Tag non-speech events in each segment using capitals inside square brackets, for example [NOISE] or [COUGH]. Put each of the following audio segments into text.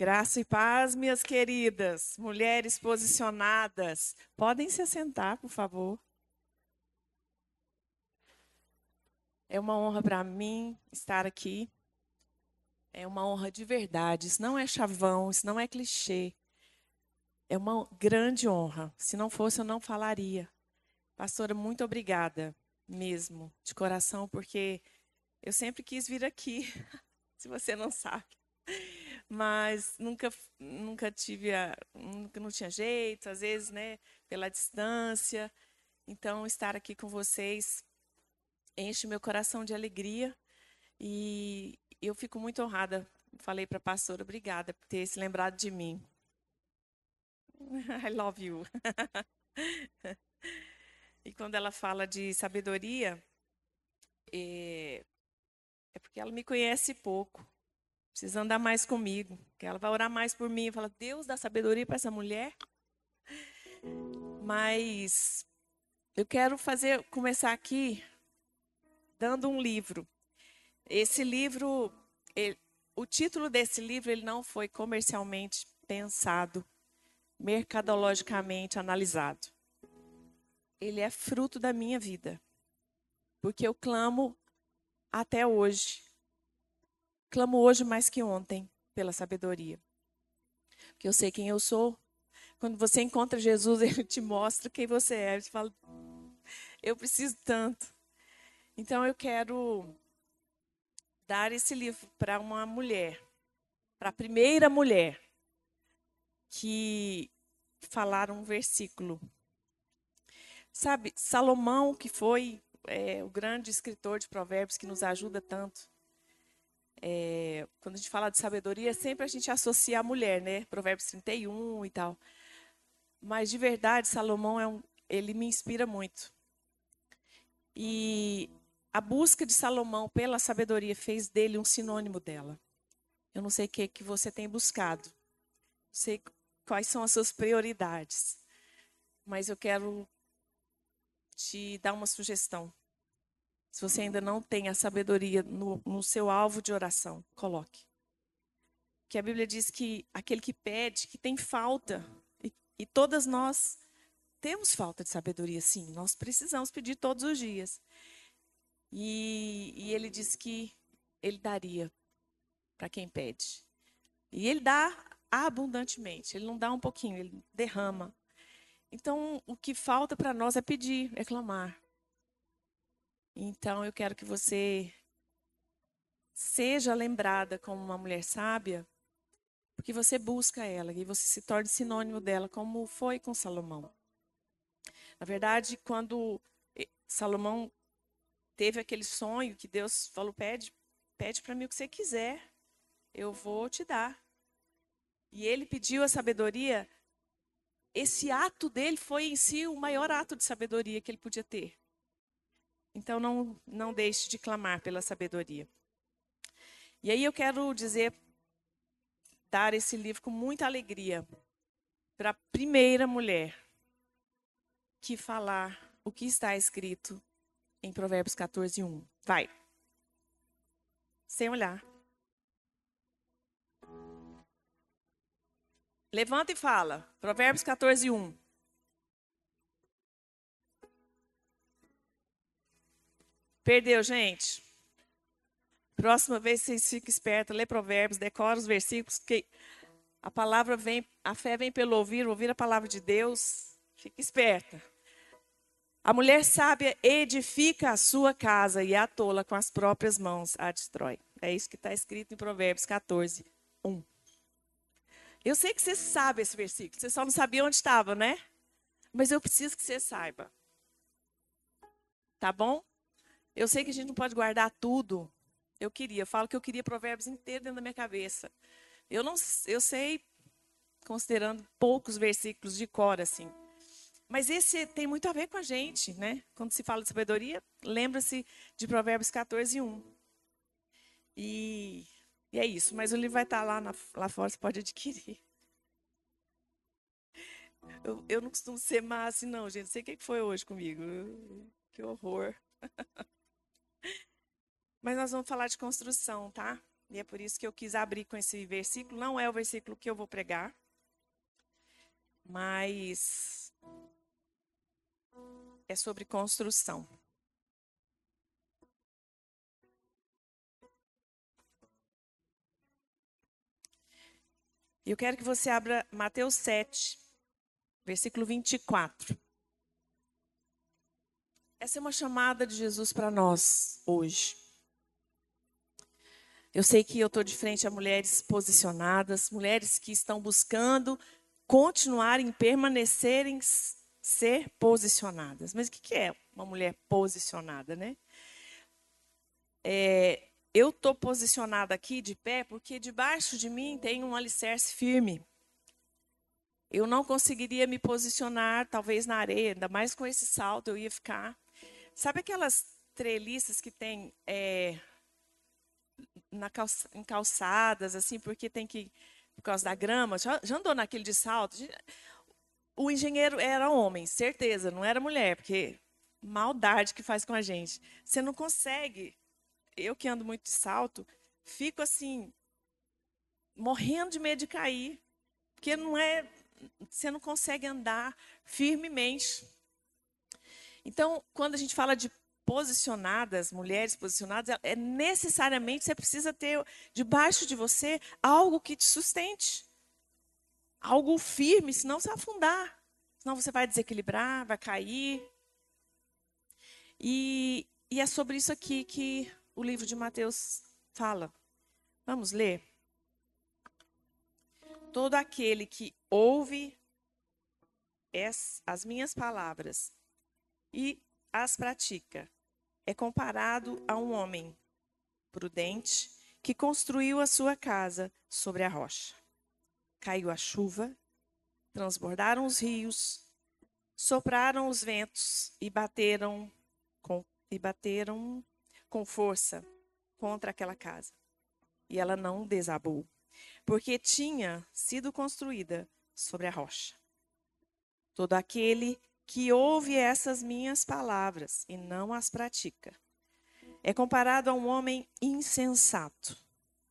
Graça e paz, minhas queridas, mulheres posicionadas. Podem se assentar, por favor. É uma honra para mim estar aqui. É uma honra de verdade. Isso não é chavão, isso não é clichê. É uma grande honra. Se não fosse, eu não falaria. Pastora, muito obrigada mesmo, de coração, porque eu sempre quis vir aqui, [LAUGHS] se você não sabe mas nunca nunca tive a, nunca não tinha jeito, às vezes, né, pela distância. Então estar aqui com vocês enche meu coração de alegria e eu fico muito honrada. Falei para a pastora, obrigada por ter se lembrado de mim. [LAUGHS] I love you. [LAUGHS] e quando ela fala de sabedoria, é, é porque ela me conhece pouco. Precisa andar mais comigo. Que ela vai orar mais por mim. e Fala, Deus dá sabedoria para essa mulher. Mas eu quero fazer, começar aqui dando um livro. Esse livro, ele, o título desse livro, ele não foi comercialmente pensado, mercadologicamente analisado. Ele é fruto da minha vida. Porque eu clamo até hoje Clamo hoje mais que ontem pela sabedoria. Porque eu sei quem eu sou. Quando você encontra Jesus, [LAUGHS] ele te mostra quem você é. Você fala, eu preciso tanto. Então eu quero dar esse livro para uma mulher, para a primeira mulher que falaram um versículo. Sabe, Salomão, que foi é, o grande escritor de provérbios que nos ajuda tanto, é, quando a gente fala de sabedoria, sempre a gente associa a mulher, né? Provérbios 31 e tal. Mas de verdade, Salomão é um, ele me inspira muito. E a busca de Salomão pela sabedoria fez dele um sinônimo dela. Eu não sei o que, que você tem buscado. Não sei quais são as suas prioridades. Mas eu quero te dar uma sugestão. Se você ainda não tem a sabedoria no, no seu alvo de oração, coloque. Que a Bíblia diz que aquele que pede, que tem falta, e, e todas nós temos falta de sabedoria, sim. Nós precisamos pedir todos os dias. E, e ele diz que ele daria para quem pede. E ele dá abundantemente. Ele não dá um pouquinho, ele derrama. Então, o que falta para nós é pedir, é clamar. Então eu quero que você seja lembrada como uma mulher sábia, porque você busca ela e você se torne sinônimo dela, como foi com Salomão. Na verdade, quando eh, Salomão teve aquele sonho que Deus falou: pede, pede para mim o que você quiser, eu vou te dar. E ele pediu a sabedoria. Esse ato dele foi em si o maior ato de sabedoria que ele podia ter. Então não, não deixe de clamar pela sabedoria. E aí eu quero dizer, dar esse livro com muita alegria para a primeira mulher que falar o que está escrito em Provérbios 14, 1. Vai. Sem olhar. Levanta e fala. Provérbios 14, 1. Perdeu, gente. Próxima vez vocês fiquem espertos, lê provérbios, decora os versículos, que a palavra vem, a fé vem pelo ouvir, ouvir a palavra de Deus. Fique esperta. A mulher sábia edifica a sua casa e a tola com as próprias mãos a destrói. É isso que está escrito em Provérbios 14, 1. Eu sei que você sabe esse versículo, você só não sabia onde estava, né? Mas eu preciso que você saiba. Tá bom? Eu sei que a gente não pode guardar tudo. Eu queria, eu falo que eu queria provérbios inteiros dentro da minha cabeça. Eu não, eu sei, considerando poucos versículos de cor assim. Mas esse tem muito a ver com a gente, né? Quando se fala de sabedoria, lembra-se de Provérbios 14, 1. E, e é isso. Mas o livro vai estar lá, na, lá fora, você pode adquirir. Eu, eu não costumo ser má assim, não, gente. Não sei o que foi hoje comigo. Que horror. [LAUGHS] Mas nós vamos falar de construção, tá? e é por isso que eu quis abrir com esse versículo. Não é o versículo que eu vou pregar, mas é sobre construção. Eu quero que você abra Mateus 7, versículo 24. Essa é uma chamada de Jesus para nós hoje. Eu sei que eu estou de frente a mulheres posicionadas, mulheres que estão buscando continuarem, permanecerem, ser posicionadas. Mas o que é uma mulher posicionada, né? É, eu estou posicionada aqui de pé porque debaixo de mim tem um alicerce firme. Eu não conseguiria me posicionar, talvez na areia, ainda mais com esse salto, eu ia ficar. Sabe aquelas treliças que tem é, na em calçadas, assim, porque tem que, por causa da grama, já, já andou naquele de salto? O engenheiro era homem, certeza, não era mulher, porque maldade que faz com a gente. Você não consegue. Eu que ando muito de salto, fico assim, morrendo de medo de cair, porque não é, você não consegue andar firmemente. Então, quando a gente fala de posicionadas, mulheres posicionadas, é necessariamente você precisa ter debaixo de você algo que te sustente. Algo firme, senão você vai afundar. Senão você vai desequilibrar, vai cair. E, e é sobre isso aqui que o livro de Mateus fala. Vamos ler? Todo aquele que ouve as minhas palavras e as pratica é comparado a um homem prudente que construiu a sua casa sobre a rocha. Caiu a chuva, transbordaram os rios, sopraram os ventos e bateram com, e bateram com força contra aquela casa. E ela não desabou, porque tinha sido construída sobre a rocha. Todo aquele que ouve essas minhas palavras e não as pratica. É comparado a um homem insensato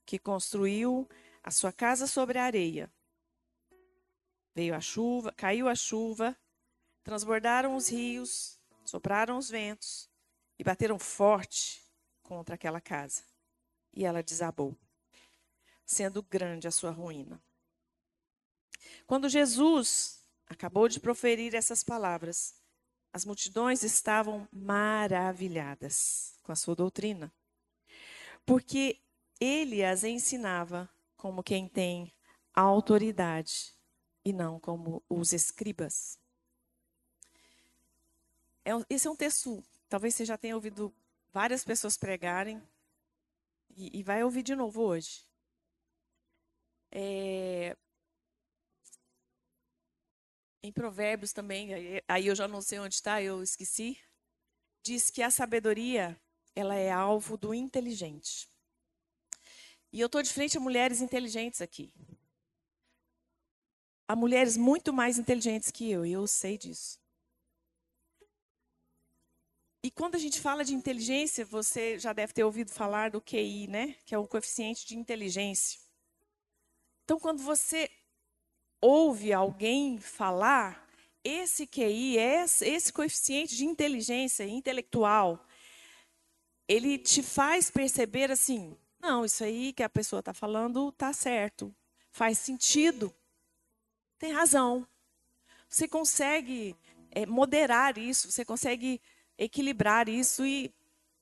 que construiu a sua casa sobre a areia. Veio a chuva, caiu a chuva, transbordaram os rios, sopraram os ventos e bateram forte contra aquela casa. E ela desabou, sendo grande a sua ruína. Quando Jesus acabou de proferir essas palavras, as multidões estavam maravilhadas com a sua doutrina, porque ele as ensinava como quem tem autoridade e não como os escribas. É, esse é um texto, talvez você já tenha ouvido várias pessoas pregarem, e, e vai ouvir de novo hoje. É, em Provérbios também, aí eu já não sei onde está, eu esqueci, diz que a sabedoria ela é alvo do inteligente. E eu estou de frente a mulheres inteligentes aqui. Há mulheres muito mais inteligentes que eu, e eu sei disso. E quando a gente fala de inteligência, você já deve ter ouvido falar do QI, né? Que é o coeficiente de inteligência. Então, quando você ouve alguém falar, esse QI, esse coeficiente de inteligência intelectual, ele te faz perceber assim, não, isso aí que a pessoa está falando está certo, faz sentido, tem razão. Você consegue é, moderar isso, você consegue equilibrar isso e,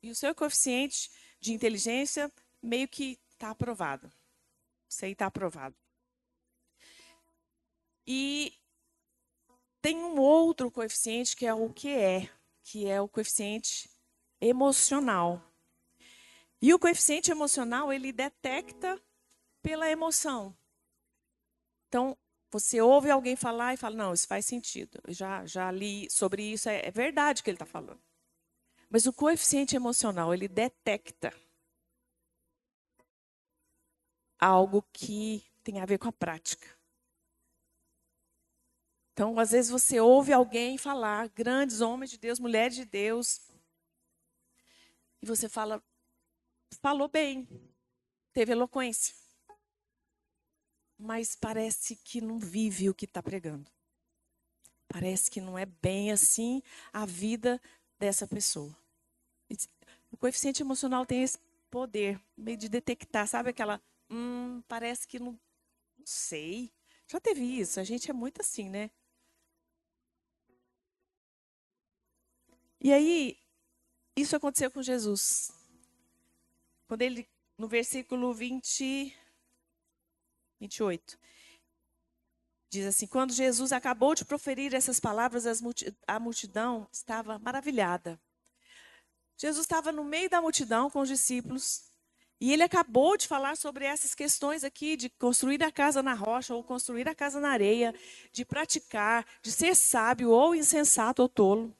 e o seu coeficiente de inteligência meio que está aprovado. Isso aí está aprovado. E tem um outro coeficiente que é o que é, que é o coeficiente emocional. E o coeficiente emocional, ele detecta pela emoção. Então, você ouve alguém falar e fala, não, isso faz sentido. Eu já, já li sobre isso, é, é verdade que ele está falando. Mas o coeficiente emocional, ele detecta algo que tem a ver com a prática. Então, às vezes você ouve alguém falar, grandes homens de Deus, mulheres de Deus, e você fala, falou bem, teve eloquência. Mas parece que não vive o que está pregando. Parece que não é bem assim a vida dessa pessoa. O coeficiente emocional tem esse poder meio de detectar, sabe aquela, hum, parece que não, não sei. Já teve isso, a gente é muito assim, né? E aí, isso aconteceu com Jesus. Quando ele, no versículo 20, 28, diz assim: Quando Jesus acabou de proferir essas palavras, a multidão estava maravilhada. Jesus estava no meio da multidão com os discípulos. E ele acabou de falar sobre essas questões aqui de construir a casa na rocha ou construir a casa na areia, de praticar, de ser sábio ou insensato ou tolo.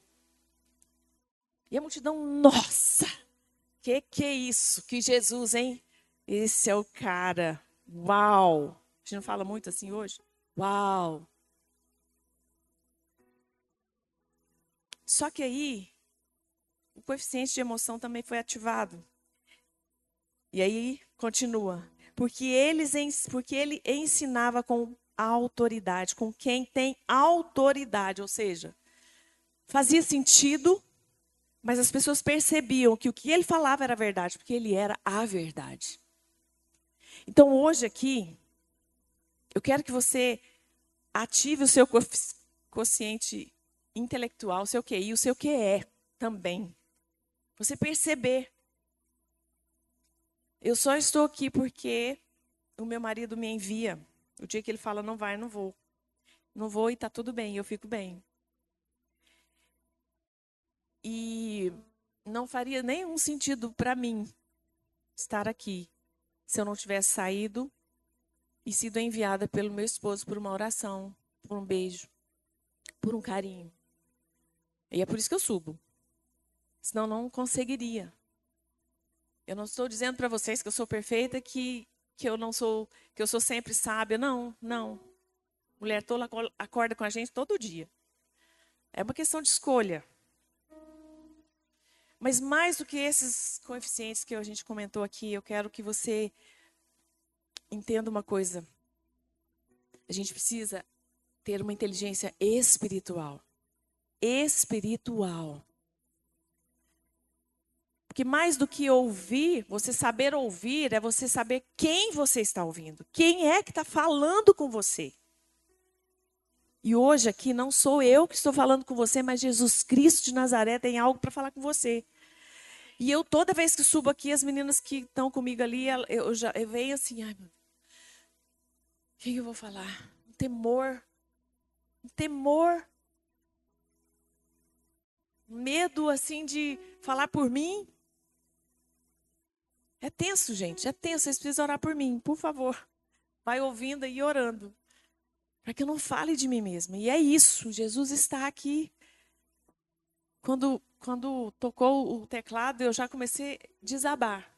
E a multidão, nossa, que que é isso? Que Jesus, hein? Esse é o cara. Uau! A gente não fala muito assim hoje? Uau! Só que aí, o coeficiente de emoção também foi ativado. E aí, continua. Porque, eles, porque ele ensinava com autoridade, com quem tem autoridade, ou seja, fazia sentido mas as pessoas percebiam que o que ele falava era verdade, porque ele era a verdade. Então hoje aqui, eu quero que você ative o seu consciente intelectual, o seu QI, o seu QE também. Você perceber. Eu só estou aqui porque o meu marido me envia. O dia que ele fala não vai, não vou. Não vou e está tudo bem, eu fico bem. E não faria nenhum sentido para mim estar aqui se eu não tivesse saído e sido enviada pelo meu esposo por uma oração, por um beijo, por um carinho. E é por isso que eu subo. Senão não conseguiria. Eu não estou dizendo para vocês que eu sou perfeita, que, que eu não sou, que eu sou sempre sábia. Não, não. Mulher tola acorda com a gente todo dia. É uma questão de escolha. Mas mais do que esses coeficientes que a gente comentou aqui, eu quero que você entenda uma coisa. A gente precisa ter uma inteligência espiritual. Espiritual. Porque mais do que ouvir, você saber ouvir é você saber quem você está ouvindo. Quem é que está falando com você. E hoje aqui não sou eu que estou falando com você, mas Jesus Cristo de Nazaré tem algo para falar com você. E eu, toda vez que subo aqui, as meninas que estão comigo ali, eu já eu venho assim, ai, meu, o que eu vou falar? Um temor. Um temor. Medo, assim, de falar por mim. É tenso, gente, é tenso. Vocês precisam orar por mim, por favor. Vai ouvindo e orando para que eu não fale de mim mesma. E é isso, Jesus está aqui. Quando, quando tocou o teclado, eu já comecei a desabar.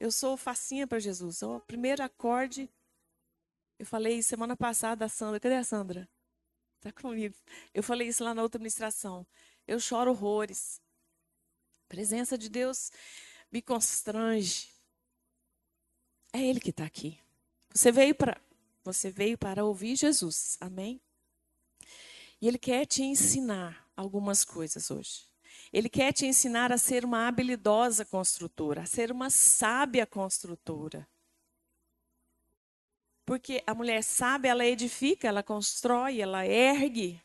Eu sou facinha para Jesus. O primeiro acorde, eu falei semana passada a Sandra, cadê a Sandra? Está comigo. Eu falei isso lá na outra administração. Eu choro horrores. A presença de Deus me constrange. É Ele que está aqui. Você veio para você veio para ouvir Jesus. Amém? E Ele quer te ensinar algumas coisas hoje. Ele quer te ensinar a ser uma habilidosa construtora, a ser uma sábia construtora. Porque a mulher sábia, ela edifica, ela constrói, ela ergue.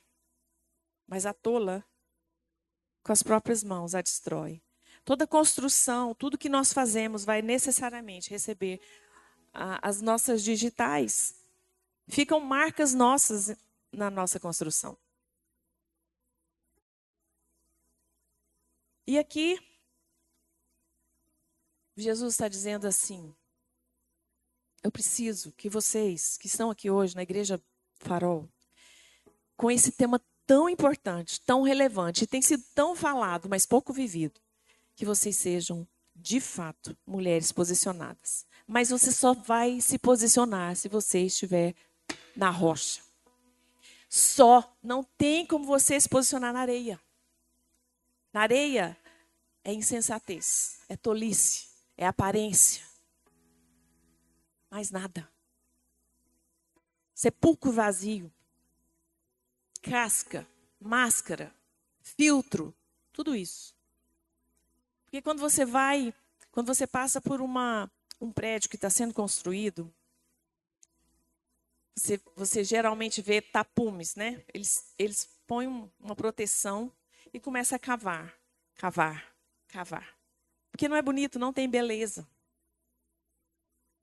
Mas a tola, com as próprias mãos, a destrói. Toda construção, tudo que nós fazemos vai necessariamente receber as nossas digitais. Ficam marcas nossas na nossa construção. E aqui, Jesus está dizendo assim: eu preciso que vocês que estão aqui hoje na Igreja Farol, com esse tema tão importante, tão relevante, tem sido tão falado, mas pouco vivido, que vocês sejam, de fato, mulheres posicionadas. Mas você só vai se posicionar se você estiver na rocha. Só. Não tem como você se posicionar na areia. Na areia é insensatez, é tolice, é aparência. Mais nada. Sepulcro vazio. Casca, máscara, filtro, tudo isso. Porque quando você vai, quando você passa por uma, um prédio que está sendo construído, você, você, geralmente vê tapumes, né? Eles, eles põem uma proteção e começam a cavar, cavar, cavar. Porque não é bonito, não tem beleza.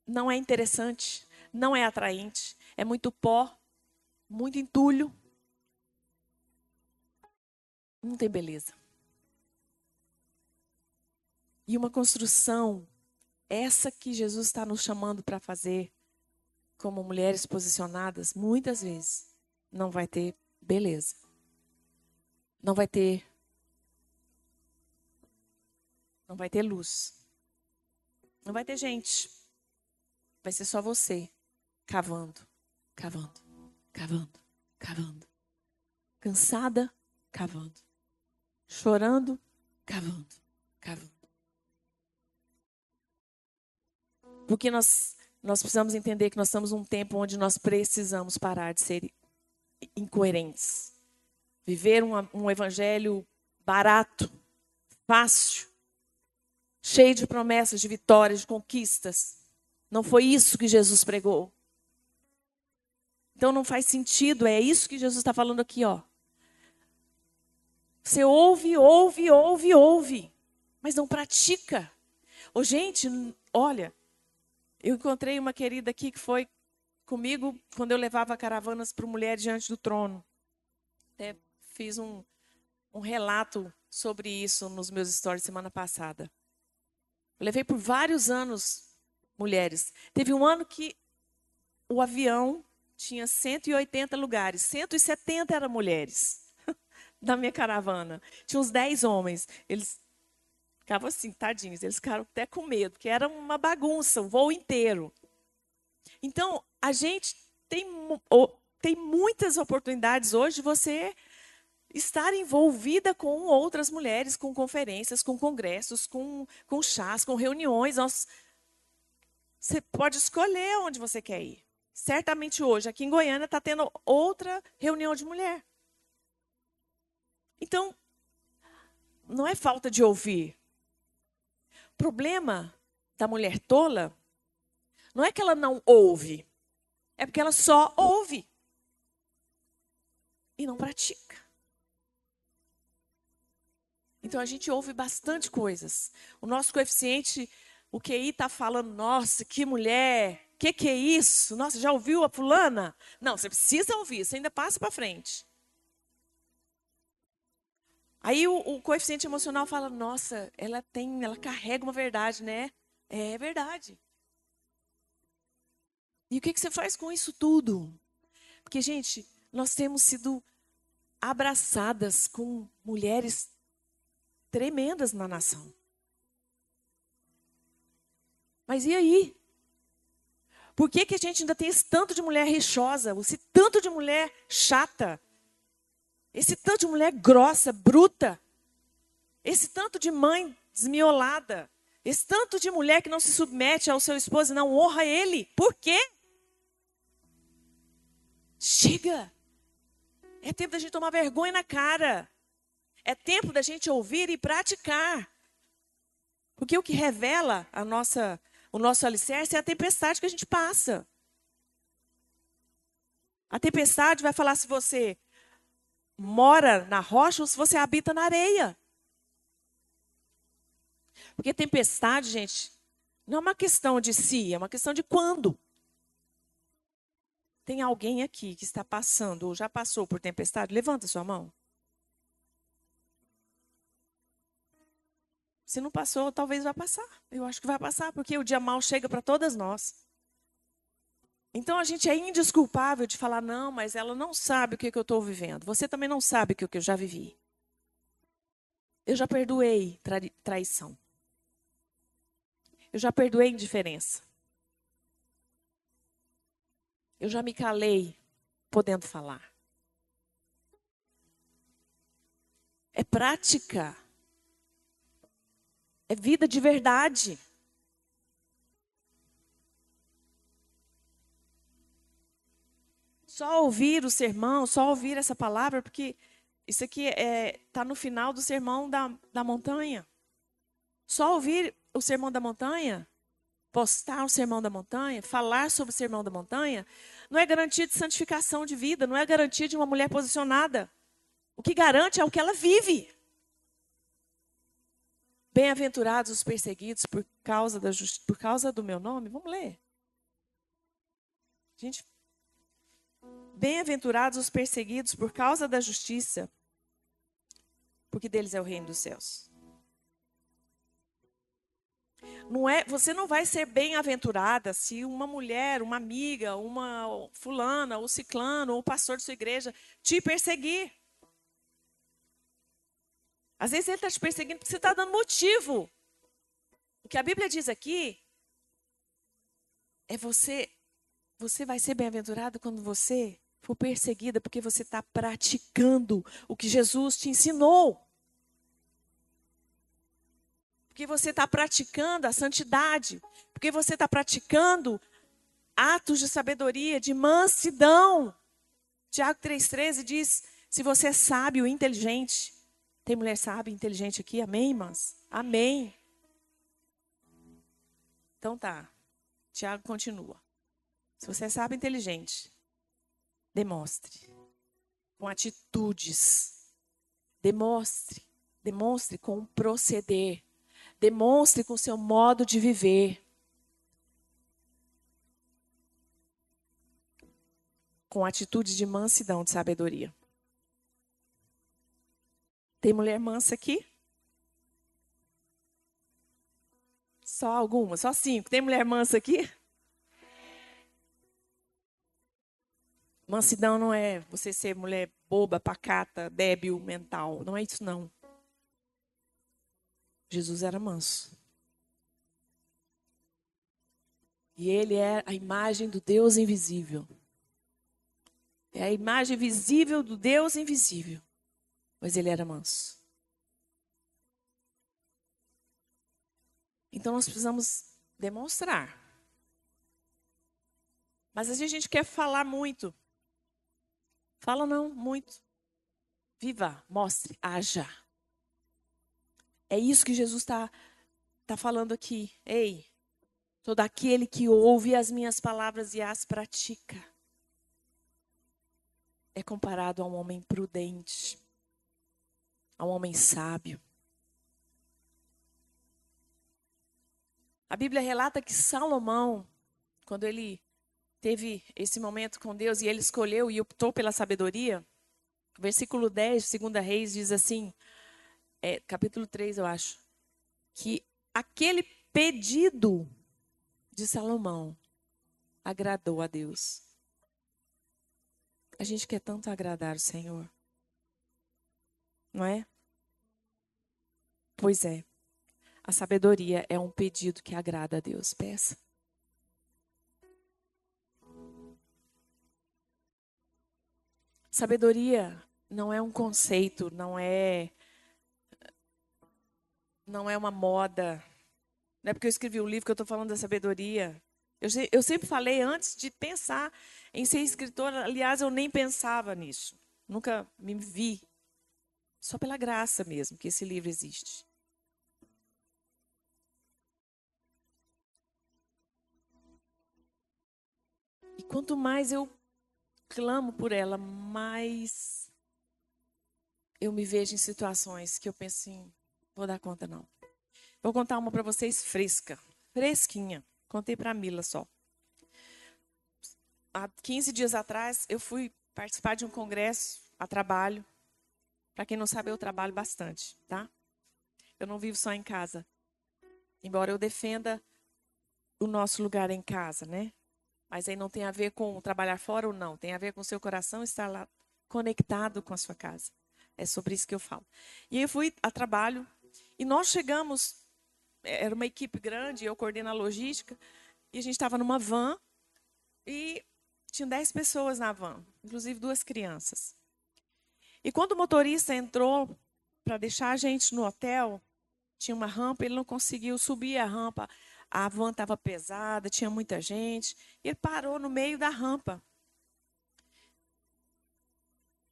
Não é interessante, não é atraente. É muito pó, muito entulho. Não tem beleza. E uma construção, essa que Jesus está nos chamando para fazer, como mulheres posicionadas, muitas vezes não vai ter beleza. Não vai ter não vai ter luz. Não vai ter gente. Vai ser só você cavando, cavando, cavando, cavando. Cansada, cavando. Chorando, cavando, cavando. Porque nós nós precisamos entender que nós estamos num tempo onde nós precisamos parar de ser incoerentes. Viver um, um evangelho barato, fácil, cheio de promessas, de vitórias, de conquistas. Não foi isso que Jesus pregou. Então não faz sentido, é isso que Jesus está falando aqui, ó. Você ouve, ouve, ouve, ouve, mas não pratica. Ô, gente, olha, eu encontrei uma querida aqui que foi comigo quando eu levava caravanas para mulheres diante do trono. Até fiz um, um relato sobre isso nos meus stories semana passada. Eu levei por vários anos mulheres. Teve um ano que o avião tinha 180 lugares, 170 eram mulheres [LAUGHS] da minha caravana. Tinha uns 10 homens. Eles Ficavam assim, tadinhos, eles ficaram até com medo, porque era uma bagunça, o voo inteiro. Então, a gente tem, tem muitas oportunidades hoje de você estar envolvida com outras mulheres, com conferências, com congressos, com, com chás, com reuniões. Nós, você pode escolher onde você quer ir. Certamente hoje, aqui em Goiânia, está tendo outra reunião de mulher. Então, não é falta de ouvir problema da mulher tola não é que ela não ouve, é porque ela só ouve e não pratica. Então a gente ouve bastante coisas. O nosso coeficiente, o QI está falando, nossa, que mulher, que que é isso? Nossa, já ouviu a fulana? Não, você precisa ouvir, você ainda passa para frente. Aí o, o, coeficiente emocional fala: nossa, ela tem, ela carrega uma verdade, né? É verdade. E o que, que você faz com isso tudo? Porque, gente, nós temos sido abraçadas com mulheres tremendas na nação. Mas e aí? Por que, que a gente ainda tem esse tanto de mulher rixosa, esse tanto de mulher chata, esse tanto de mulher grossa, bruta. Esse tanto de mãe desmiolada. Esse tanto de mulher que não se submete ao seu esposo e não honra ele. Por quê? Chega. É tempo da gente tomar vergonha na cara. É tempo da gente ouvir e praticar. Porque o que revela a nossa, o nosso alicerce é a tempestade que a gente passa. A tempestade vai falar se você mora na rocha ou se você habita na areia. Porque tempestade, gente, não é uma questão de si, é uma questão de quando. Tem alguém aqui que está passando ou já passou por tempestade? Levanta sua mão. Se não passou, talvez vá passar. Eu acho que vai passar, porque o dia mal chega para todas nós. Então a gente é indesculpável de falar, não, mas ela não sabe o que, que eu estou vivendo. Você também não sabe o que, que eu já vivi. Eu já perdoei trai traição. Eu já perdoei indiferença. Eu já me calei podendo falar. É prática. É vida de verdade. Só ouvir o sermão, só ouvir essa palavra, porque isso aqui está é, tá no final do sermão da, da montanha. Só ouvir o sermão da montanha, postar o sermão da montanha, falar sobre o sermão da montanha, não é garantia de santificação de vida, não é garantia de uma mulher posicionada. O que garante é o que ela vive. Bem-aventurados os perseguidos por causa, da por causa do meu nome. Vamos ler. Gente, bem-aventurados os perseguidos por causa da justiça, porque deles é o reino dos céus. Não é, você não vai ser bem-aventurada se uma mulher, uma amiga, uma fulana, ou ciclano, ou o pastor de sua igreja te perseguir. Às vezes ele está te perseguindo porque você está dando motivo. O que a Bíblia diz aqui é você, você vai ser bem-aventurado quando você for perseguida porque você está praticando o que Jesus te ensinou. Porque você está praticando a santidade. Porque você está praticando atos de sabedoria, de mansidão. Tiago 3,13 diz: se você é sábio inteligente, tem mulher sábia, inteligente aqui? Amém, irmãs? Amém. Então tá. Tiago continua. Se você é sábio inteligente, demonstre. Com atitudes. Demonstre. Demonstre com proceder. Demonstre com seu modo de viver. Com atitudes de mansidão, de sabedoria. Tem mulher mansa aqui? Só algumas, só cinco. Tem mulher mansa aqui? Mansidão não é você ser mulher boba, pacata, débil mental. Não é isso, não. Jesus era manso. E ele é a imagem do Deus invisível. É a imagem visível do Deus invisível mas ele era manso. Então nós precisamos demonstrar. Mas às vezes a gente quer falar muito. Fala não, muito. Viva, mostre, haja. É isso que Jesus está tá falando aqui. Ei, todo aquele que ouve as minhas palavras e as pratica é comparado a um homem prudente a um homem sábio. A Bíblia relata que Salomão, quando ele teve esse momento com Deus e ele escolheu e optou pela sabedoria, versículo 10, 2 Reis, diz assim, é, capítulo 3, eu acho, que aquele pedido de Salomão agradou a Deus. A gente quer tanto agradar o Senhor, não é? Pois é. A sabedoria é um pedido que agrada a Deus. Peça. Sabedoria não é um conceito, não é não é uma moda. Não é porque eu escrevi um livro que eu estou falando da sabedoria. Eu, eu sempre falei antes de pensar em ser escritora. Aliás, eu nem pensava nisso. Nunca me vi. Só pela graça mesmo que esse livro existe. E quanto mais eu clamo por ela, mais eu me vejo em situações que eu penso assim, vou dar conta não. Vou contar uma para vocês fresca, fresquinha. Contei para Mila só. Há 15 dias atrás, eu fui participar de um congresso a trabalho. Para quem não sabe, eu trabalho bastante, tá? Eu não vivo só em casa. Embora eu defenda o nosso lugar em casa, né? Mas aí não tem a ver com trabalhar fora ou não, tem a ver com seu coração estar lá conectado com a sua casa. É sobre isso que eu falo. E eu fui a trabalho e nós chegamos, é, era uma equipe grande, eu coordeno a logística, e a gente estava numa van e tinha 10 pessoas na van, inclusive duas crianças. E quando o motorista entrou para deixar a gente no hotel, tinha uma rampa, ele não conseguiu subir a rampa a van estava pesada, tinha muita gente. E ele parou no meio da rampa.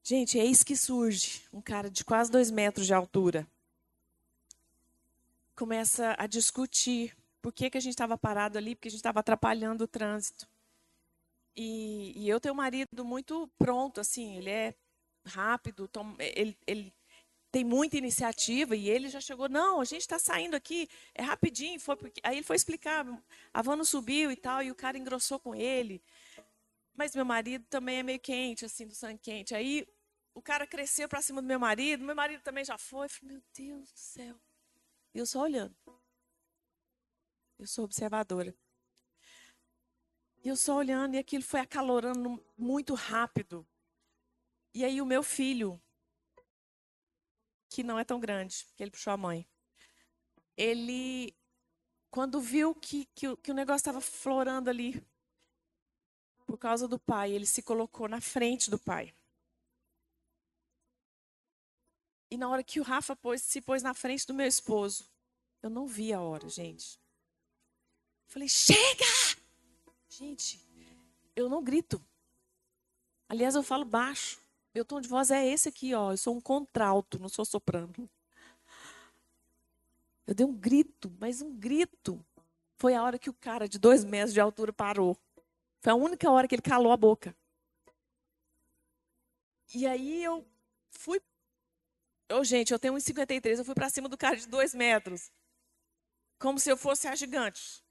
Gente, eis que surge um cara de quase dois metros de altura. Começa a discutir por que, que a gente estava parado ali, porque a gente estava atrapalhando o trânsito. E, e, eu tenho um marido muito pronto, assim, ele é rápido, ele, ele tem muita iniciativa e ele já chegou, não, a gente está saindo aqui, é rapidinho. Foi porque... Aí ele foi explicar, a van não subiu e tal, e o cara engrossou com ele. Mas meu marido também é meio quente, assim, do sangue quente. Aí o cara cresceu para cima do meu marido, meu marido também já foi. Eu falei, meu Deus do céu. E eu só olhando. Eu sou observadora. E eu só olhando, e aquilo foi acalorando muito rápido. E aí o meu filho, que não é tão grande, que ele puxou a mãe, ele, quando viu que, que, que o negócio estava florando ali, por causa do pai, ele se colocou na frente do pai. E na hora que o Rafa pôs, se pôs na frente do meu esposo, eu não vi a hora, gente. Falei, chega! Gente, eu não grito. Aliás, eu falo baixo. Meu tom de voz é esse aqui, ó. Eu sou um contralto, não sou soprano. Eu dei um grito, mas um grito. Foi a hora que o cara de dois metros de altura parou. Foi a única hora que ele calou a boca. E aí eu fui. Oh, gente, eu tenho 1,53. Eu fui para cima do cara de dois metros. Como se eu fosse a gigante.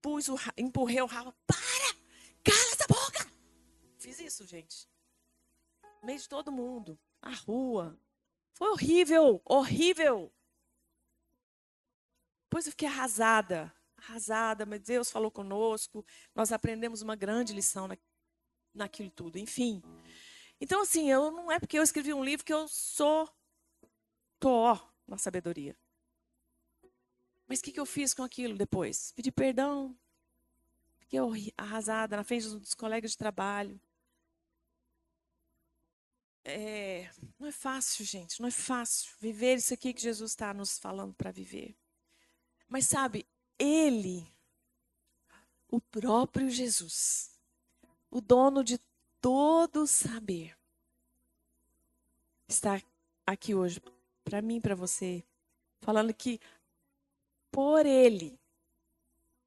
Pus o, empurrei o rabo. Para! Cala essa boca! Fiz isso, gente. No meio de todo mundo. A rua. Foi horrível, horrível. Depois eu fiquei arrasada arrasada, mas Deus falou conosco, nós aprendemos uma grande lição na, naquilo tudo, enfim. Então, assim, eu não é porque eu escrevi um livro que eu sou tô na sabedoria. Mas o que, que eu fiz com aquilo depois? Pedi perdão. Fiquei arrasada na frente dos colegas de trabalho. É, não é fácil, gente, não é fácil viver isso aqui que Jesus está nos falando para viver. Mas sabe, ele, o próprio Jesus, o dono de todo o saber, está aqui hoje para mim, para você, falando que por ele,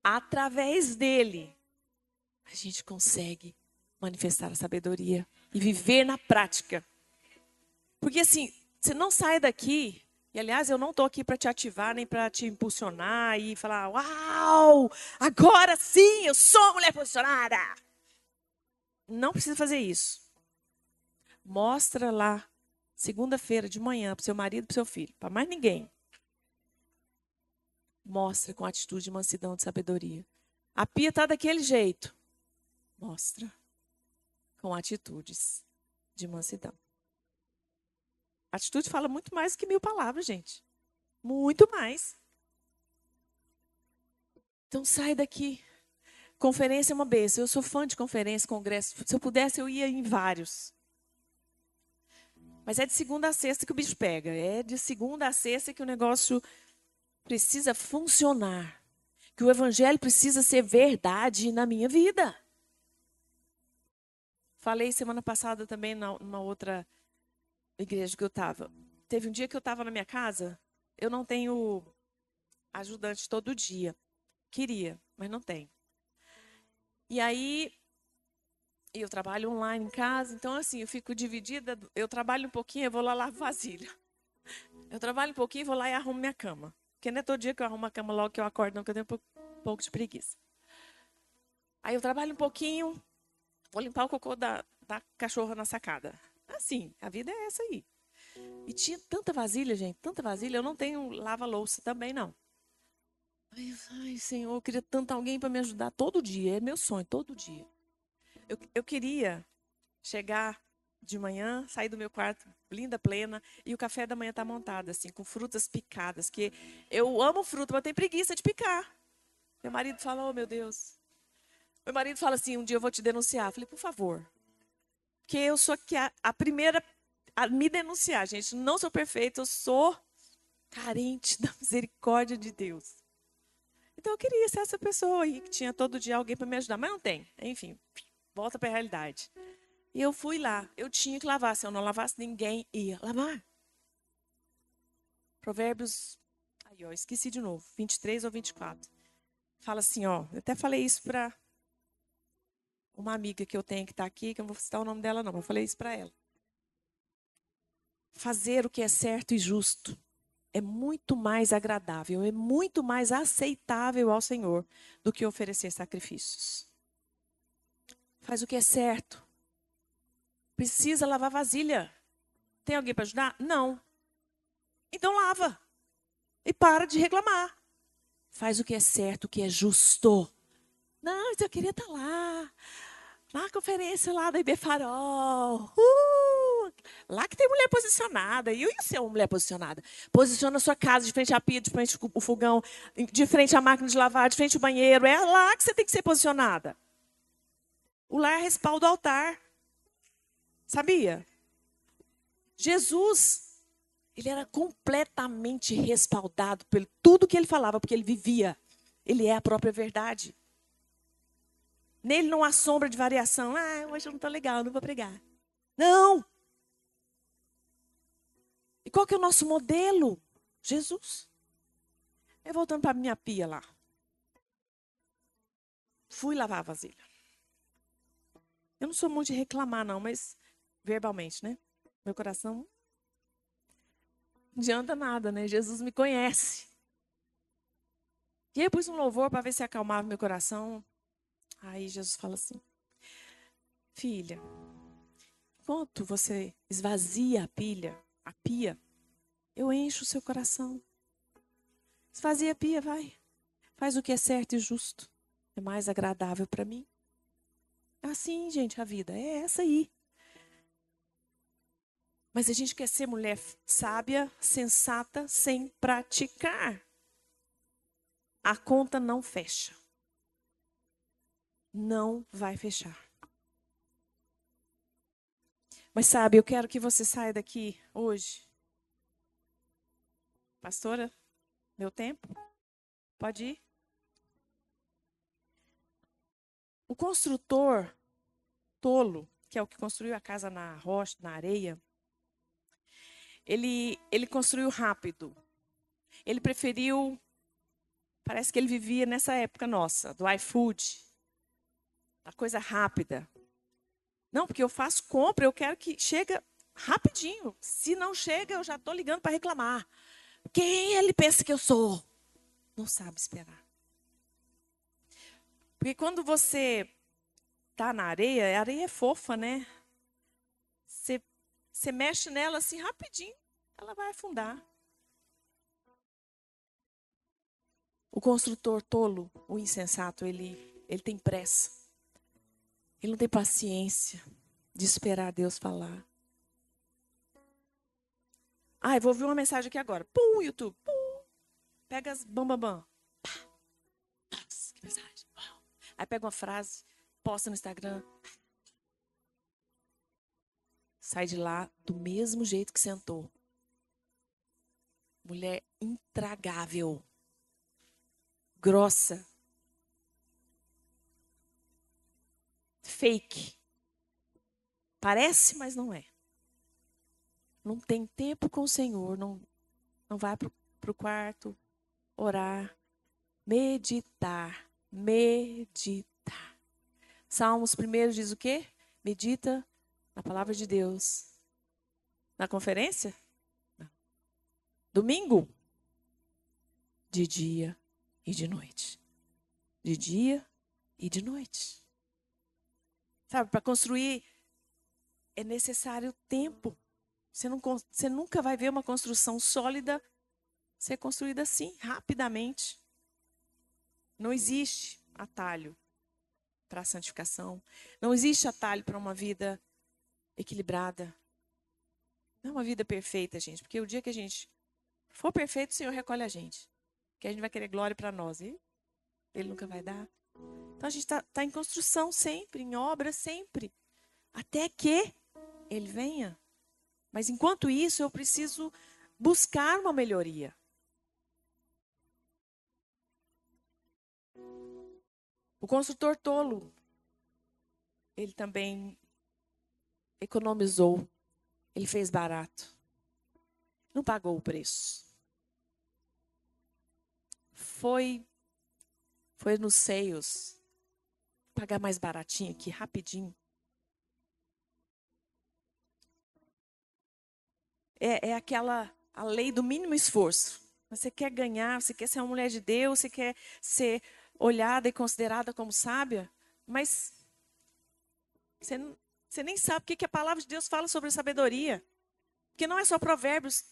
através dele, a gente consegue manifestar a sabedoria e viver na prática. Porque assim, você não sai daqui e aliás, eu não estou aqui para te ativar, nem para te impulsionar e falar: Uau, agora sim eu sou mulher posicionada. Não precisa fazer isso. Mostra lá, segunda-feira de manhã, para seu marido para seu filho, para mais ninguém. Mostra com atitude de mansidão, de sabedoria. A pia está daquele jeito. Mostra com atitudes de mansidão. Atitude fala muito mais que mil palavras, gente. Muito mais. Então sai daqui. Conferência é uma benção. Eu sou fã de conferência, congresso. Se eu pudesse, eu ia em vários. Mas é de segunda a sexta que o bicho pega. É de segunda a sexta que o negócio precisa funcionar. Que o evangelho precisa ser verdade na minha vida. Falei semana passada também numa outra igreja que eu estava. Teve um dia que eu estava na minha casa, eu não tenho ajudante todo dia. Queria, mas não tenho. E aí, eu trabalho online em casa, então assim, eu fico dividida. Eu trabalho um pouquinho, eu vou lá lavo vasilha. Eu trabalho um pouquinho, vou lá e arrumo minha cama. Porque não é todo dia que eu arrumo a cama logo que eu acordo, não, que eu tenho um pouco de preguiça. Aí eu trabalho um pouquinho, vou limpar o cocô da, da cachorra na sacada. Assim, a vida é essa aí. E tinha tanta vasilha, gente, tanta vasilha. Eu não tenho lava-louça também, não. Ai, ai, Senhor, eu queria tanto alguém para me ajudar todo dia. É meu sonho, todo dia. Eu, eu queria chegar de manhã, sair do meu quarto, linda, plena, e o café da manhã tá montado, assim, com frutas picadas. Que eu amo fruta, mas tenho preguiça de picar. Meu marido fala, oh meu Deus. Meu marido fala assim, um dia eu vou te denunciar. Eu falei, por favor, porque eu sou aqui a, a primeira a me denunciar, gente. Não sou perfeita, eu sou carente da misericórdia de Deus. Então eu queria ser essa pessoa aí que tinha todo dia alguém para me ajudar, mas não tem. Enfim, volta para a realidade. E eu fui lá. Eu tinha que lavar. Se eu não lavasse, ninguém ia lavar. Provérbios. Aí, ó, esqueci de novo. 23 ou 24. Fala assim, ó. Eu até falei isso para uma amiga que eu tenho que está aqui, que eu não vou citar o nome dela, não. Eu falei isso para ela. Fazer o que é certo e justo é muito mais agradável, é muito mais aceitável ao Senhor do que oferecer sacrifícios. Faz o que é certo. Precisa lavar vasilha. Tem alguém para ajudar? Não. Então lava. E para de reclamar. Faz o que é certo, o que é justo. Não, eu queria estar tá lá. Na conferência lá da IB Farol. Uh, lá que tem mulher posicionada. E eu ia ser uma mulher posicionada. Posiciona a sua casa de frente à pia, de frente ao fogão, de frente à máquina de lavar, de frente ao banheiro. É lá que você tem que ser posicionada. O lar respalda o altar. Sabia? Jesus, ele era completamente respaldado por tudo que ele falava, porque ele vivia. Ele é a própria verdade. Nele não há sombra de variação. Ah, hoje eu não estou legal, não vou pregar. Não! E qual que é o nosso modelo? Jesus. Eu voltando para a minha pia lá. Fui lavar a vasilha. Eu não sou muito de reclamar, não, mas verbalmente, né? Meu coração não adianta nada, né? Jesus me conhece. E aí eu pus um louvor para ver se acalmava meu coração. Aí Jesus fala assim: Filha, enquanto você esvazia a pilha, a pia, eu encho o seu coração. Esvazia a pia, vai. Faz o que é certo e justo. É mais agradável para mim. É assim, gente, a vida. É essa aí. Mas a gente quer ser mulher sábia, sensata, sem praticar. A conta não fecha não vai fechar. Mas sabe, eu quero que você saia daqui hoje. Pastora, meu tempo? Pode ir? O construtor tolo, que é o que construiu a casa na rocha, na areia, ele, ele construiu rápido. Ele preferiu. Parece que ele vivia nessa época nossa, do iFood a coisa rápida. Não, porque eu faço compra, eu quero que chega rapidinho. Se não chega, eu já estou ligando para reclamar. Quem ele pensa que eu sou? Não sabe esperar. Porque quando você está na areia, a areia é fofa, né? Você, você mexe nela assim rapidinho, ela vai afundar. O construtor tolo, o insensato, ele, ele tem pressa. Ele não tem paciência de esperar Deus falar. Ah, eu vou ouvir uma mensagem aqui agora. Pum, YouTube. Pum. Pega as bambambam. Bam, bam. Nossa, que mensagem. Aí pega uma frase, posta no Instagram. Sai de lá do mesmo jeito que sentou. Mulher intragável. Grossa. Fake. Parece, mas não é. Não tem tempo com o Senhor, não, não vai para o quarto orar, meditar, meditar. Salmos primeiro diz o quê? Medita na palavra de Deus. Na conferência? Não. Domingo? De dia e de noite. De dia e de noite. Sabe, para construir é necessário tempo. Você, não, você nunca vai ver uma construção sólida ser construída assim, rapidamente. Não existe atalho para a santificação. Não existe atalho para uma vida equilibrada. Não é uma vida perfeita, gente. Porque o dia que a gente for perfeito, o Senhor recolhe a gente. Que a gente vai querer glória para nós. E Ele nunca vai dar. Então a gente está tá em construção sempre, em obra sempre, até que ele venha. Mas enquanto isso, eu preciso buscar uma melhoria. O construtor tolo, ele também economizou, ele fez barato. Não pagou o preço. Foi foi nos seios pagar mais baratinho aqui, rapidinho. É, é aquela a lei do mínimo esforço. Você quer ganhar, você quer ser uma mulher de Deus, você quer ser olhada e considerada como sábia, mas você, você nem sabe o que, a palavra de Deus fala sobre sabedoria. Porque não é só provérbios.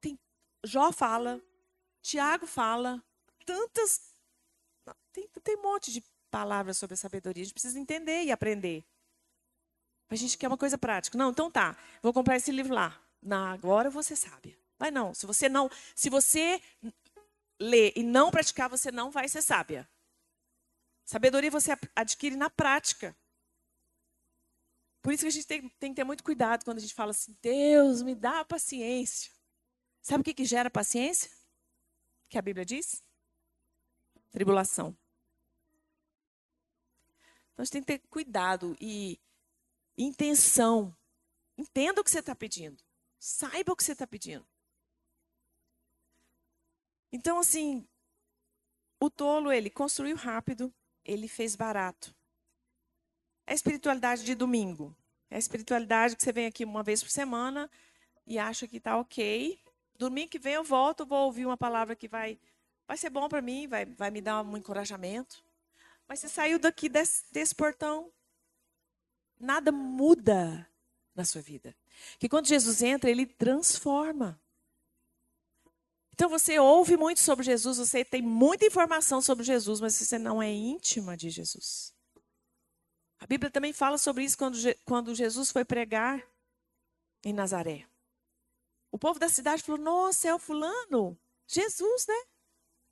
Tem, Jó fala, Tiago fala, tantas. Tem, tem um monte de palavras sobre a sabedoria. A gente precisa entender e aprender. A gente quer uma coisa prática. Não, então tá. Vou comprar esse livro lá. Não, agora você sabe. Vai não. Se você não, se você ler e não praticar, você não vai ser sábia. Sabedoria você adquire na prática. Por isso que a gente tem, tem, que ter muito cuidado quando a gente fala assim, Deus, me dá paciência. Sabe o que, que gera paciência? Que a Bíblia diz? Tribulação. Então a gente tem que ter cuidado e intenção. Entenda o que você está pedindo. Saiba o que você está pedindo. Então, assim, o tolo, ele construiu rápido, ele fez barato. É a espiritualidade de domingo. É a espiritualidade que você vem aqui uma vez por semana e acha que está ok. Domingo que vem eu volto, vou ouvir uma palavra que vai, vai ser bom para mim, vai, vai me dar um encorajamento. Mas você saiu daqui desse, desse portão, nada muda na sua vida. Que quando Jesus entra, ele transforma. Então você ouve muito sobre Jesus, você tem muita informação sobre Jesus, mas você não é íntima de Jesus. A Bíblia também fala sobre isso quando, quando Jesus foi pregar em Nazaré. O povo da cidade falou: Nossa, é o fulano, Jesus, né?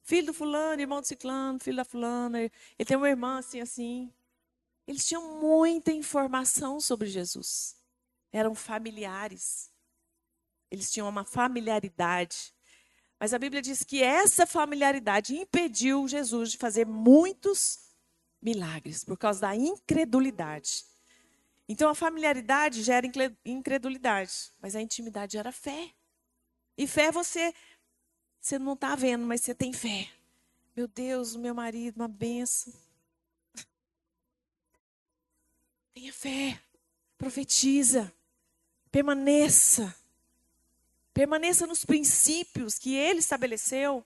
Filho do fulano, irmão do ciclano, filho da fulana. Ele tem uma irmã assim, assim. Eles tinham muita informação sobre Jesus. Eram familiares. Eles tinham uma familiaridade. Mas a Bíblia diz que essa familiaridade impediu Jesus de fazer muitos milagres por causa da incredulidade. Então a familiaridade gera incredulidade, mas a intimidade gera fé. E fé você você não está vendo, mas você tem fé. Meu Deus, meu marido, uma benção. [LAUGHS] Tenha fé. Profetiza. Permaneça. Permaneça nos princípios que ele estabeleceu.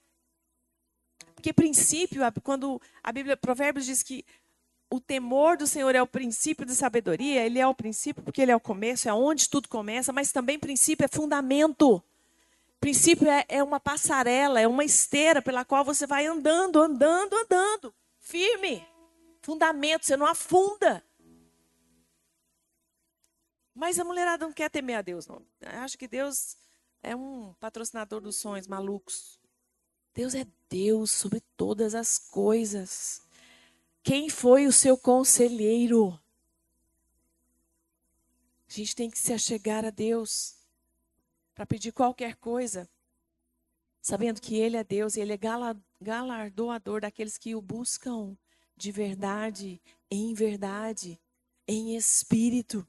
Porque princípio, quando a Bíblia, Provérbios diz que o temor do Senhor é o princípio de sabedoria, ele é o princípio porque ele é o começo, é onde tudo começa, mas também princípio é fundamento. Princípio é, é uma passarela, é uma esteira pela qual você vai andando, andando, andando. Firme. Fundamento, você não afunda. Mas a mulherada não quer temer a Deus, não. Acho que Deus é um patrocinador dos sonhos malucos. Deus é Deus sobre todas as coisas. Quem foi o seu conselheiro? A gente tem que se achegar a Deus para pedir qualquer coisa, sabendo que Ele é Deus e Ele é galardoador daqueles que o buscam de verdade, em verdade, em espírito.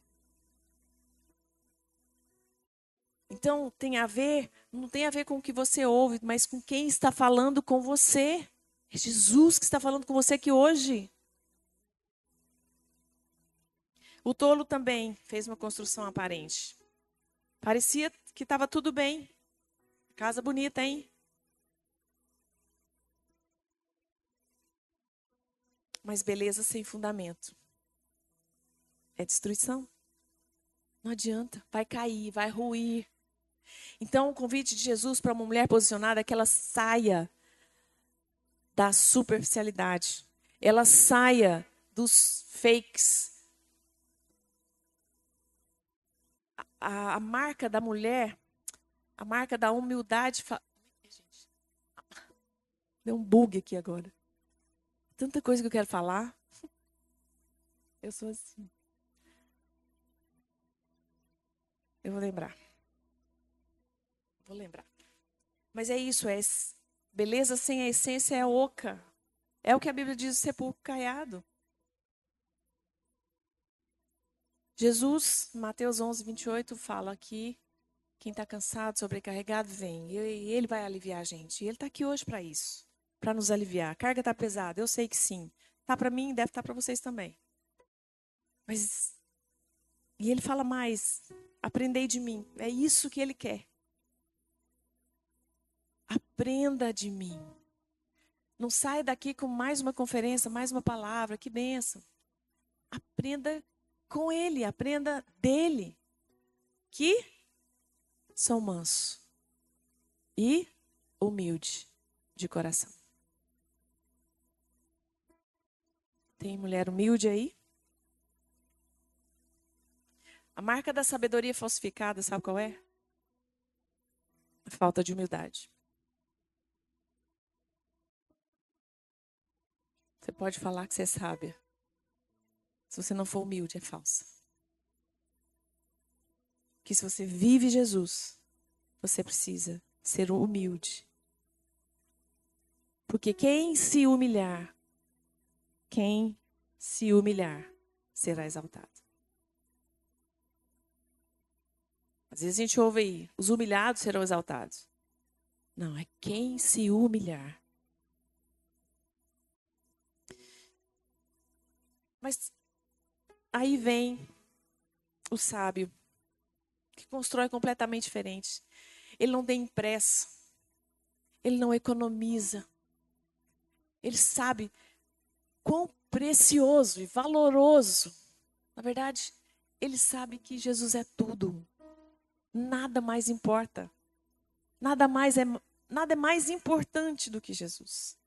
Então, tem a ver, não tem a ver com o que você ouve, mas com quem está falando com você. É Jesus que está falando com você aqui hoje. O tolo também fez uma construção aparente. Parecia que estava tudo bem. Casa bonita, hein? Mas beleza sem fundamento é destruição. Não adianta, vai cair, vai ruir. Então, o convite de Jesus para uma mulher posicionada é que ela saia da superficialidade, ela saia dos fakes. A, a marca da mulher, a marca da humildade. Fa... Deu um bug aqui agora. Tanta coisa que eu quero falar. Eu sou assim. Eu vou lembrar. Vou lembrar. Mas é isso, é beleza sem a essência é oca. É o que a Bíblia diz, sepulcro caiado. Jesus, Mateus 11, 28, fala que quem está cansado, sobrecarregado, vem. E ele vai aliviar a gente. E ele está aqui hoje para isso para nos aliviar. A carga está pesada, eu sei que sim. Tá para mim, deve estar tá para vocês também. Mas e ele fala mais: aprendei de mim. É isso que ele quer. Aprenda de mim. Não saia daqui com mais uma conferência, mais uma palavra, que benção. Aprenda com ele, aprenda dele. Que são manso e humilde de coração. Tem mulher humilde aí? A marca da sabedoria falsificada, sabe qual é? A falta de humildade. Você pode falar que você é sábia. Se você não for humilde, é falsa. Que se você vive Jesus, você precisa ser humilde. Porque quem se humilhar quem se humilhar será exaltado. Às vezes a gente ouve aí, os humilhados serão exaltados. Não, é quem se humilhar. Mas aí vem o sábio, que constrói completamente diferente. Ele não tem pressa. Ele não economiza. Ele sabe quão precioso e valoroso. Na verdade, ele sabe que Jesus é tudo. Nada mais importa. Nada mais é nada é mais importante do que Jesus.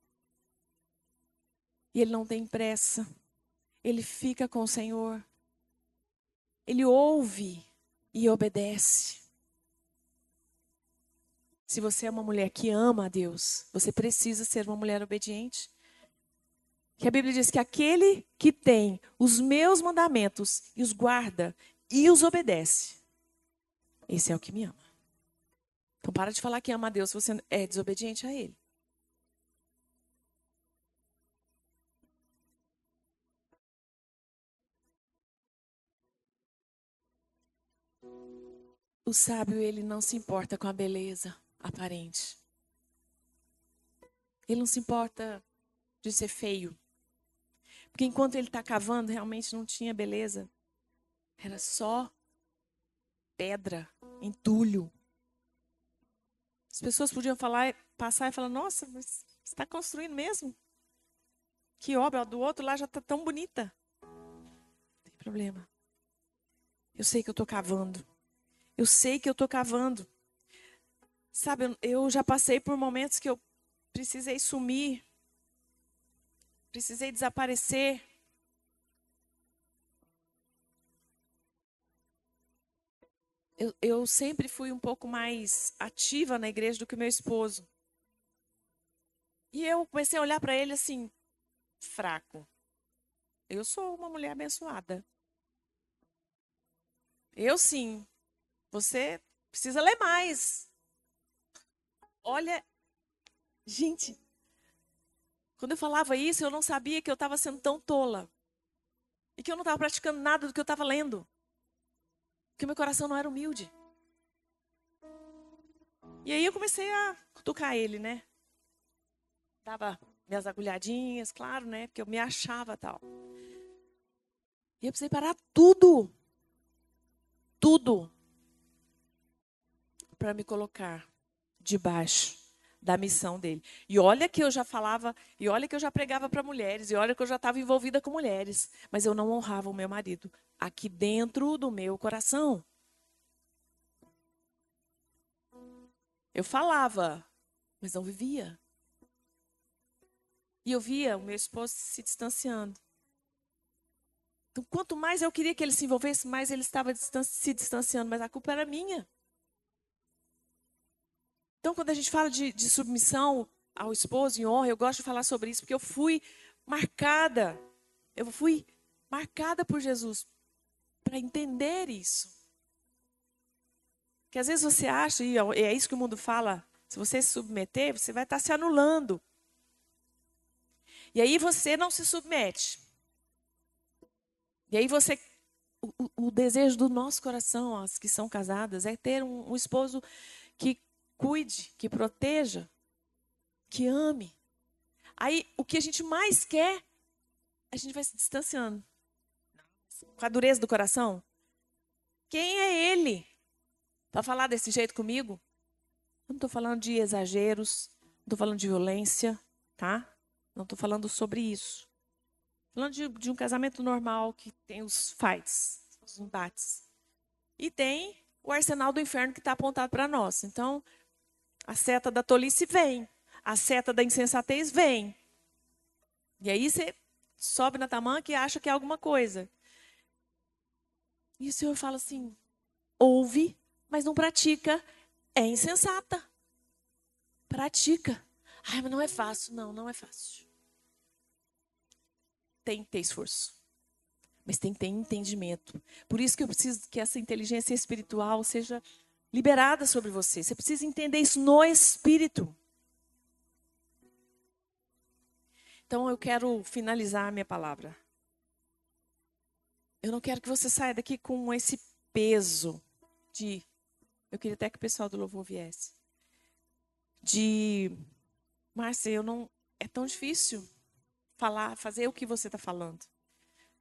E ele não tem pressa. Ele fica com o Senhor. Ele ouve e obedece. Se você é uma mulher que ama a Deus, você precisa ser uma mulher obediente. Que a Bíblia diz que aquele que tem os meus mandamentos e os guarda e os obedece, esse é o que me ama. Então para de falar que ama a Deus se você é desobediente a Ele. O sábio, ele não se importa com a beleza aparente. Ele não se importa de ser feio. Porque enquanto ele está cavando, realmente não tinha beleza. Era só pedra, entulho. As pessoas podiam falar, passar e falar: Nossa, mas você está construindo mesmo? Que obra, do outro lá já está tão bonita. Não tem problema. Eu sei que eu estou cavando. Eu sei que eu estou cavando. Sabe, eu já passei por momentos que eu precisei sumir precisei desaparecer. Eu, eu sempre fui um pouco mais ativa na igreja do que meu esposo. E eu comecei a olhar para ele assim, fraco. Eu sou uma mulher abençoada. Eu sim. Você precisa ler mais. Olha, gente, quando eu falava isso, eu não sabia que eu estava sendo tão tola. E que eu não estava praticando nada do que eu estava lendo. Que meu coração não era humilde. E aí eu comecei a cutucar ele, né? Dava minhas agulhadinhas, claro, né? Porque eu me achava tal. E eu precisei parar tudo. Tudo. Para me colocar debaixo da missão dele. E olha que eu já falava, e olha que eu já pregava para mulheres, e olha que eu já estava envolvida com mulheres, mas eu não honrava o meu marido aqui dentro do meu coração. Eu falava, mas não vivia. E eu via o meu esposo se distanciando. Então, quanto mais eu queria que ele se envolvesse, mais ele estava se distanciando, mas a culpa era minha. Então, quando a gente fala de, de submissão ao esposo e honra, eu gosto de falar sobre isso, porque eu fui marcada, eu fui marcada por Jesus para entender isso. Que às vezes você acha, e é isso que o mundo fala, se você se submeter, você vai estar se anulando. E aí você não se submete. E aí você o, o, desejo do nosso coração, as que são casadas, é ter um, um esposo que cuide, que proteja, que ame. Aí, o que a gente mais quer, a gente vai se distanciando. Com a dureza do coração. Quem é ele para falar desse jeito comigo? Eu não estou falando de exageros, não estou falando de violência, tá? Não estou falando sobre isso. Falando de, de, um casamento normal que tem os fights, os embates. E tem o arsenal do inferno que está apontado para nós. Então, a seta da tolice vem, a seta da insensatez vem. E aí você sobe na tamanca e acha que é alguma coisa. E o Senhor fala assim: ouve, mas não pratica, é insensata. Pratica. Ai, mas não é fácil. Não, não é fácil. Tem que ter esforço. Mas tem que ter entendimento. Por isso que eu preciso que essa inteligência espiritual seja liberada sobre você. Você precisa entender isso no espírito. Então eu quero finalizar a minha palavra. Eu não quero que você saia daqui com esse peso de. Eu queria até que o pessoal do louvor viesse. De. Márcia, eu não. É tão difícil falar, fazer o que você está falando.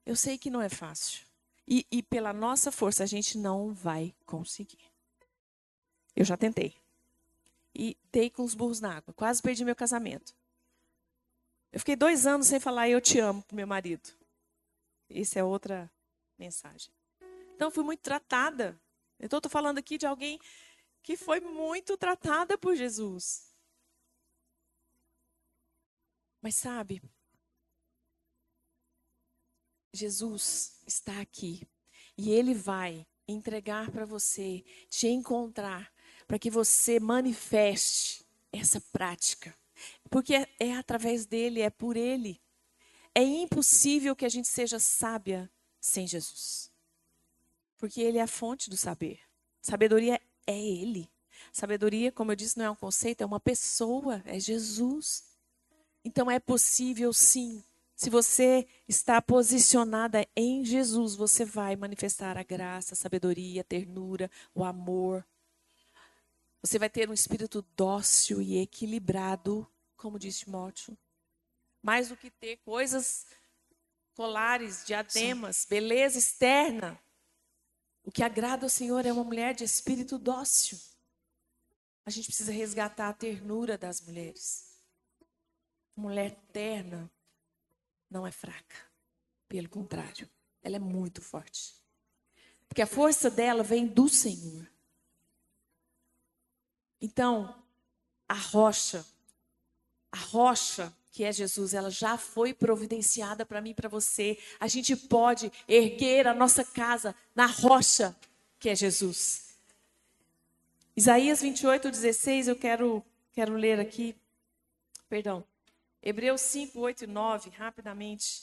Eu sei que não é fácil. E, e pela nossa força a gente não vai conseguir. Eu já tentei. E dei com os burros na água. Quase perdi meu casamento. Eu fiquei dois anos sem falar eu te amo pro meu marido. Isso é outra mensagem. Então, fui muito tratada. Então, estou falando aqui de alguém que foi muito tratada por Jesus. Mas sabe, Jesus está aqui e ele vai entregar para você, te encontrar, para que você manifeste essa prática. Porque é, é, através dele, é por ele. É impossível que a gente seja sábia sem Jesus. Porque ele é a fonte do saber. Sabedoria é ele. Sabedoria, como eu disse, não é um conceito, é uma pessoa, é Jesus. Então é possível sim. Se você está posicionada em Jesus, você vai manifestar a graça, a sabedoria, a ternura, o amor. Você vai ter um espírito dócil e equilibrado, como disse Timóteo. Mais do que ter coisas colares, diademas, Sim. beleza externa. O que agrada ao Senhor é uma mulher de espírito dócil. A gente precisa resgatar a ternura das mulheres. Mulher terna não é fraca. Pelo contrário, ela é muito forte. Porque a força dela vem do Senhor. Então, a rocha, a rocha que é Jesus, ela já foi providenciada para mim e para você. A gente pode erguer a nossa casa na rocha que é Jesus. Isaías 28, 16, eu quero, quero ler aqui. Perdão. Hebreus 5, 8 e 9, rapidamente.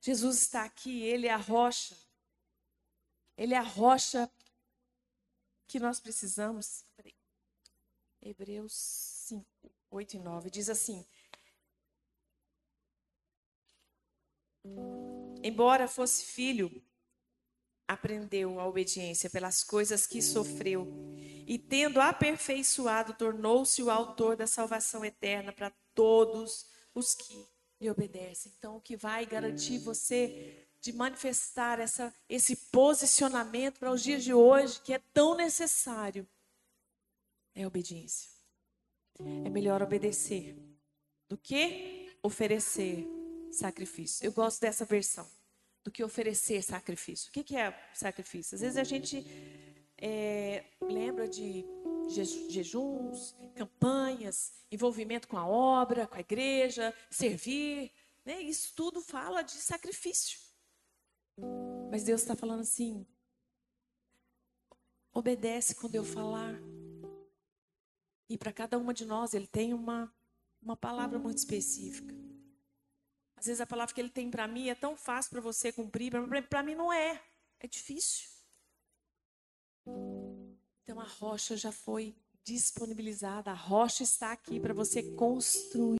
Jesus está aqui, ele é a rocha. Ele é a rocha que nós precisamos. Hebreus 5, 8 e 9 diz assim: Embora fosse filho, aprendeu a obediência pelas coisas que sofreu, e tendo aperfeiçoado, tornou-se o autor da salvação eterna para todos os que lhe obedecem. Então, o que vai garantir você de manifestar essa, esse posicionamento para os dias de hoje, que é tão necessário, é obediência. É melhor obedecer do que oferecer sacrifício. Eu gosto dessa versão do que oferecer sacrifício. O que é sacrifício? Às vezes a gente é, lembra de jejuns, campanhas, envolvimento com a obra, com a igreja, servir. Né? Isso tudo fala de sacrifício. Mas Deus está falando assim: obedece quando eu falar. E para cada uma de nós, Ele tem uma, uma palavra muito específica. Às vezes a palavra que ele tem para mim é tão fácil para você cumprir, para mim não é. É difícil. Então a rocha já foi disponibilizada, a rocha está aqui para você construir.